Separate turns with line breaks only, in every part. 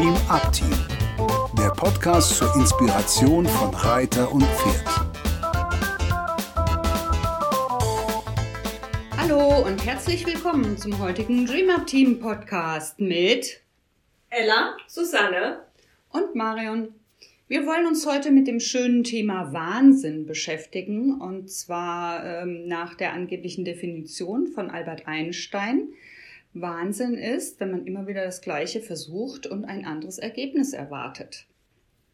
Dream Up Team, der Podcast zur Inspiration von Reiter und Pferd.
Hallo und herzlich willkommen zum heutigen Dream Up Team Podcast mit
Ella, Susanne
und Marion. Wir wollen uns heute mit dem schönen Thema Wahnsinn beschäftigen und zwar ähm, nach der angeblichen Definition von Albert Einstein. Wahnsinn ist, wenn man immer wieder das Gleiche versucht und ein anderes Ergebnis erwartet.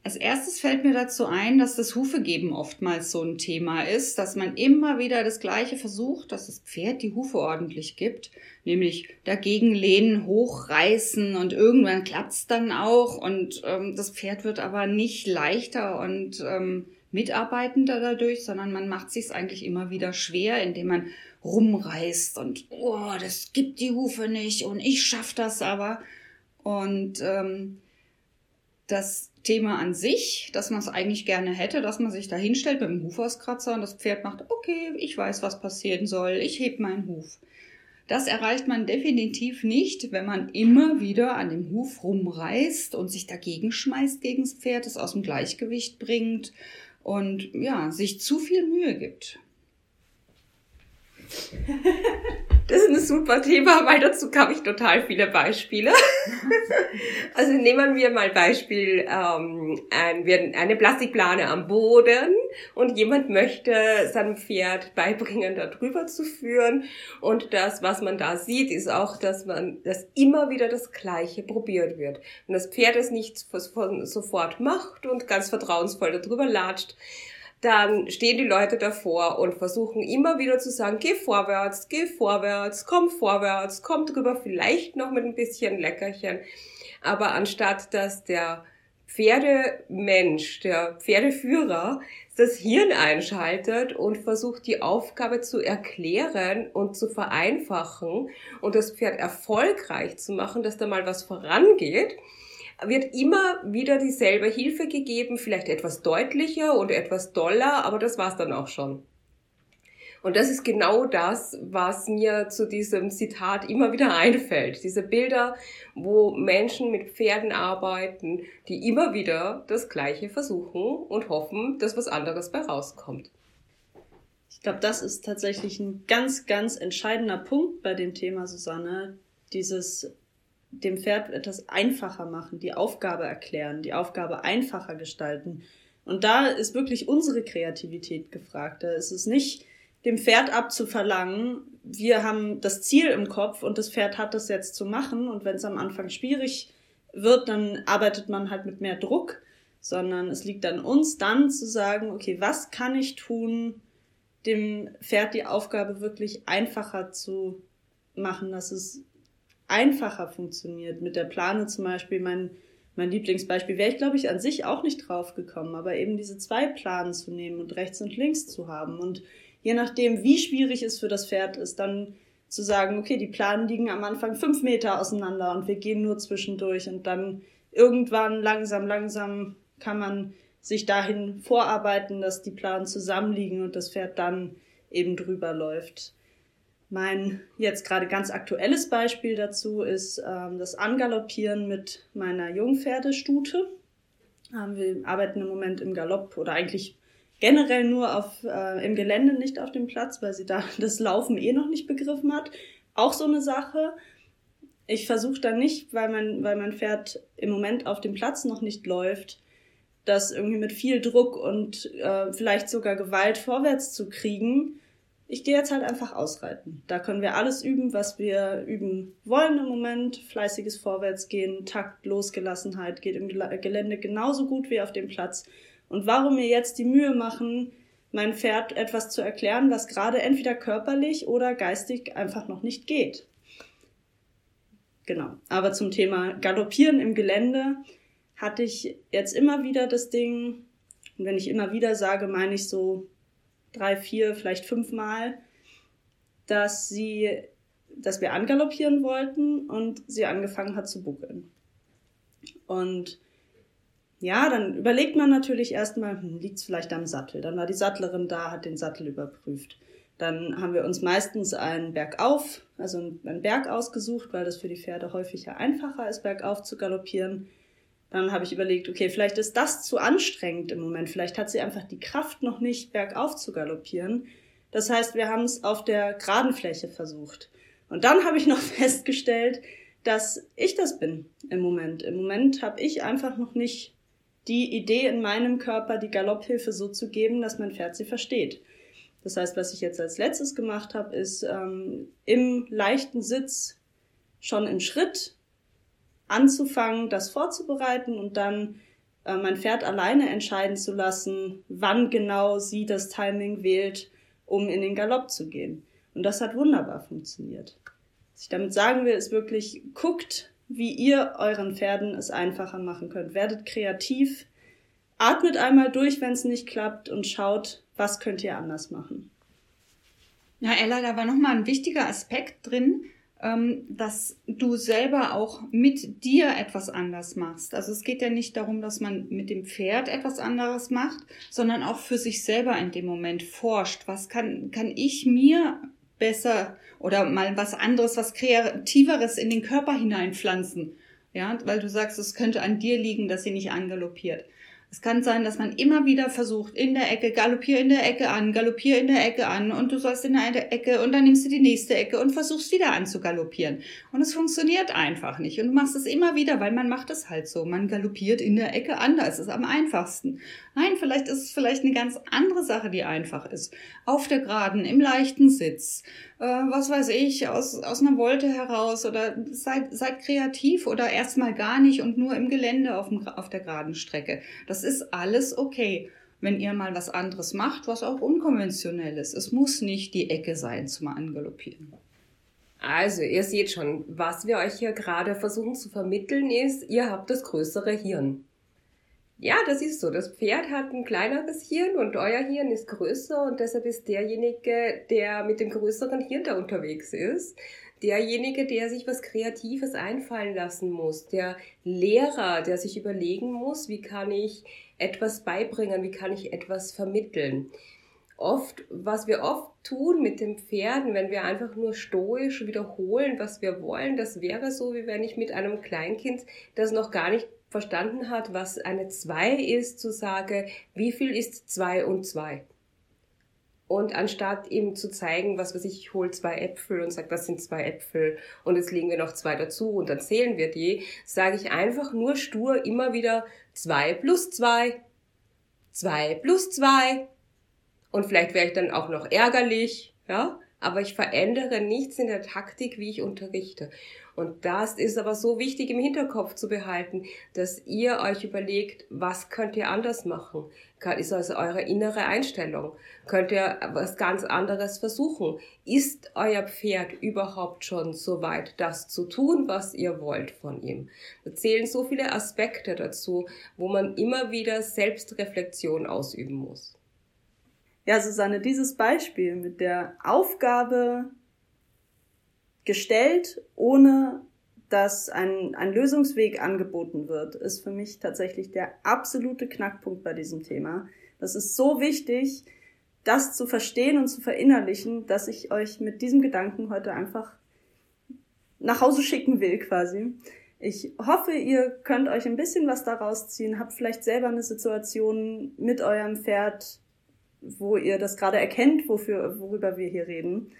Als erstes fällt mir dazu ein, dass das Hufegeben oftmals so ein Thema ist, dass man immer wieder das Gleiche versucht, dass das Pferd die Hufe ordentlich gibt, nämlich dagegen lehnen, hochreißen und irgendwann klappt's dann auch und ähm, das Pferd wird aber nicht leichter und ähm, mitarbeitender dadurch, sondern man macht sich's eigentlich immer wieder schwer, indem man rumreißt und oh, das gibt die Hufe nicht und ich schaff das aber. Und ähm, das Thema an sich, dass man es eigentlich gerne hätte, dass man sich da hinstellt mit dem Hufauskratzer und das Pferd macht, okay, ich weiß, was passieren soll, ich heb meinen Huf. Das erreicht man definitiv nicht, wenn man immer wieder an dem Huf rumreißt und sich dagegen schmeißt gegen das Pferd, es aus dem Gleichgewicht bringt und ja, sich zu viel Mühe gibt.
Das ist ein super Thema, weil dazu habe ich total viele Beispiele. also nehmen wir mal Beispiel ähm, ein, eine Plastikplane am Boden und jemand möchte seinem Pferd beibringen, da drüber zu führen. Und das, was man da sieht, ist auch, dass man, dass immer wieder das Gleiche probiert wird. Und das Pferd es nicht sofort macht und ganz vertrauensvoll darüber latscht, dann stehen die Leute davor und versuchen immer wieder zu sagen, geh vorwärts, geh vorwärts, komm vorwärts, komm drüber, vielleicht noch mit ein bisschen Leckerchen. Aber anstatt dass der Pferdemensch, der Pferdeführer, das Hirn einschaltet und versucht, die Aufgabe zu erklären und zu vereinfachen und das Pferd erfolgreich zu machen, dass da mal was vorangeht, wird immer wieder dieselbe Hilfe gegeben, vielleicht etwas deutlicher und etwas doller, aber das war's dann auch schon. Und das ist genau das, was mir zu diesem Zitat immer wieder einfällt. Diese Bilder, wo Menschen mit Pferden arbeiten, die immer wieder das Gleiche versuchen und hoffen, dass was anderes bei rauskommt.
Ich glaube, das ist tatsächlich ein ganz, ganz entscheidender Punkt bei dem Thema, Susanne. Dieses dem Pferd etwas einfacher machen, die Aufgabe erklären, die Aufgabe einfacher gestalten. Und da ist wirklich unsere Kreativität gefragt. Da ist es nicht dem Pferd abzuverlangen, wir haben das Ziel im Kopf und das Pferd hat das jetzt zu machen. Und wenn es am Anfang schwierig wird, dann arbeitet man halt mit mehr Druck, sondern es liegt an uns dann zu sagen, okay, was kann ich tun, dem Pferd die Aufgabe wirklich einfacher zu machen, dass es einfacher funktioniert. Mit der Plane zum Beispiel, mein, mein Lieblingsbeispiel, wäre ich, glaube ich, an sich auch nicht drauf gekommen, aber eben diese zwei Planen zu nehmen und rechts und links zu haben. Und je nachdem, wie schwierig es für das Pferd ist, dann zu sagen, okay, die Planen liegen am Anfang fünf Meter auseinander und wir gehen nur zwischendurch und dann irgendwann langsam, langsam kann man sich dahin vorarbeiten, dass die Planen zusammenliegen und das Pferd dann eben drüber läuft. Mein jetzt gerade ganz aktuelles Beispiel dazu ist ähm, das Angaloppieren mit meiner Jungpferdestute. Ähm, wir arbeiten im Moment im Galopp oder eigentlich generell nur auf, äh, im Gelände, nicht auf dem Platz, weil sie da das Laufen eh noch nicht begriffen hat. Auch so eine Sache. Ich versuche dann nicht, weil mein, weil mein Pferd im Moment auf dem Platz noch nicht läuft, das irgendwie mit viel Druck und äh, vielleicht sogar Gewalt vorwärts zu kriegen, ich gehe jetzt halt einfach ausreiten. Da können wir alles üben, was wir üben wollen im Moment. Fleißiges Vorwärtsgehen, Takt, Losgelassenheit geht im Gelände genauso gut wie auf dem Platz. Und warum mir jetzt die Mühe machen, mein Pferd etwas zu erklären, was gerade entweder körperlich oder geistig einfach noch nicht geht. Genau. Aber zum Thema Galoppieren im Gelände hatte ich jetzt immer wieder das Ding, und wenn ich immer wieder sage, meine ich so drei, vier, vielleicht fünfmal, dass sie, dass wir angaloppieren wollten und sie angefangen hat zu buckeln. Und ja, dann überlegt man natürlich erstmal, hm, liegt es vielleicht am Sattel? Dann war die Sattlerin da, hat den Sattel überprüft. Dann haben wir uns meistens einen Bergauf, also einen Berg ausgesucht, weil das für die Pferde häufig ja einfacher ist, bergauf zu galoppieren. Dann habe ich überlegt, okay, vielleicht ist das zu anstrengend im Moment. Vielleicht hat sie einfach die Kraft noch nicht, bergauf zu galoppieren. Das heißt, wir haben es auf der geraden Fläche versucht. Und dann habe ich noch festgestellt, dass ich das bin im Moment. Im Moment habe ich einfach noch nicht die Idee in meinem Körper, die Galopphilfe so zu geben, dass mein Pferd sie versteht. Das heißt, was ich jetzt als letztes gemacht habe, ist ähm, im leichten Sitz schon im Schritt anzufangen, das vorzubereiten und dann äh, mein Pferd alleine entscheiden zu lassen, wann genau sie das Timing wählt, um in den Galopp zu gehen. Und das hat wunderbar funktioniert. Was ich damit sagen will, ist wirklich, guckt, wie ihr euren Pferden es einfacher machen könnt. Werdet kreativ, atmet einmal durch, wenn es nicht klappt und schaut, was könnt ihr anders machen.
Ja, Ella, da war nochmal ein wichtiger Aspekt drin, ähm, dass du selber auch mit dir etwas anders machst. Also es geht ja nicht darum, dass man mit dem Pferd etwas anderes macht, sondern auch für sich selber in dem Moment forscht. Was kann, kann ich mir besser oder mal was anderes, was kreativeres in den Körper hineinpflanzen? Ja, weil du sagst, es könnte an dir liegen, dass sie nicht angaloppiert. Es kann sein, dass man immer wieder versucht, in der Ecke, galoppier in der Ecke an, galoppier in der Ecke an und du sollst in der Ecke und dann nimmst du die nächste Ecke und versuchst wieder an zu galoppieren. Und es funktioniert einfach nicht. Und du machst es immer wieder, weil man macht es halt so. Man galoppiert in der Ecke an, da ist es am einfachsten. Nein, vielleicht ist es vielleicht eine ganz andere Sache, die einfach ist. Auf der Geraden, im leichten Sitz, äh, was weiß ich, aus, aus einer Wolte heraus oder seid, seid kreativ oder erstmal gar nicht und nur im Gelände auf, dem, auf der geraden Strecke. Das ist alles okay wenn ihr mal was anderes macht, was auch unkonventionell ist. Es muss nicht die Ecke sein zum Angaloppieren.
Also, ihr seht schon, was wir euch hier gerade versuchen zu vermitteln ist, ihr habt das größere Hirn. Ja, das ist so. Das Pferd hat ein kleineres Hirn und euer Hirn ist größer und deshalb ist derjenige, der mit dem größeren Hirn da unterwegs ist, derjenige, der sich was Kreatives einfallen lassen muss, der Lehrer, der sich überlegen muss, wie kann ich etwas beibringen, wie kann ich etwas vermitteln. Oft, was wir oft tun mit den Pferden, wenn wir einfach nur stoisch wiederholen, was wir wollen, das wäre so, wie wenn ich mit einem Kleinkind, das noch gar nicht verstanden hat, was eine 2 ist, zu sagen, wie viel ist 2 und 2? Und anstatt ihm zu zeigen, was weiß ich, ich hole zwei Äpfel und sage, das sind zwei Äpfel und jetzt legen wir noch zwei dazu und dann zählen wir die, sage ich einfach nur stur immer wieder zwei plus zwei, zwei plus zwei. Und vielleicht wäre ich dann auch noch ärgerlich, ja, aber ich verändere nichts in der Taktik, wie ich unterrichte. Und das ist aber so wichtig im Hinterkopf zu behalten, dass ihr euch überlegt, was könnt ihr anders machen? Ist also eure innere Einstellung? Könnt ihr was ganz anderes versuchen? Ist euer Pferd überhaupt schon so weit, das zu tun, was ihr wollt von ihm? Da zählen so viele Aspekte dazu, wo man immer wieder Selbstreflexion ausüben muss.
Ja, Susanne, dieses Beispiel mit der Aufgabe gestellt, ohne dass ein, ein Lösungsweg angeboten wird, ist für mich tatsächlich der absolute Knackpunkt bei diesem Thema. Das ist so wichtig, das zu verstehen und zu verinnerlichen, dass ich euch mit diesem Gedanken heute einfach nach Hause schicken will quasi. Ich hoffe, ihr könnt euch ein bisschen was daraus ziehen, habt vielleicht selber eine Situation mit eurem Pferd, wo ihr das gerade erkennt, wofür, worüber wir hier reden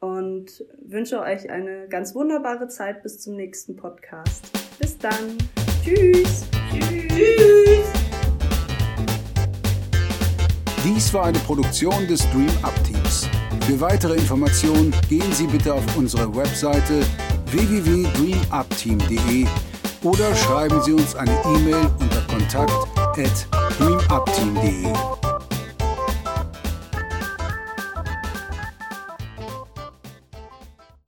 und wünsche euch eine ganz wunderbare Zeit bis zum nächsten Podcast. Bis dann. Tschüss. Tschüss.
Dies war eine Produktion des Dream Up Teams. Für weitere Informationen gehen Sie bitte auf unsere Webseite www.dreamupteam.de oder schreiben Sie uns eine E-Mail unter kontakt at dreamupteam.de.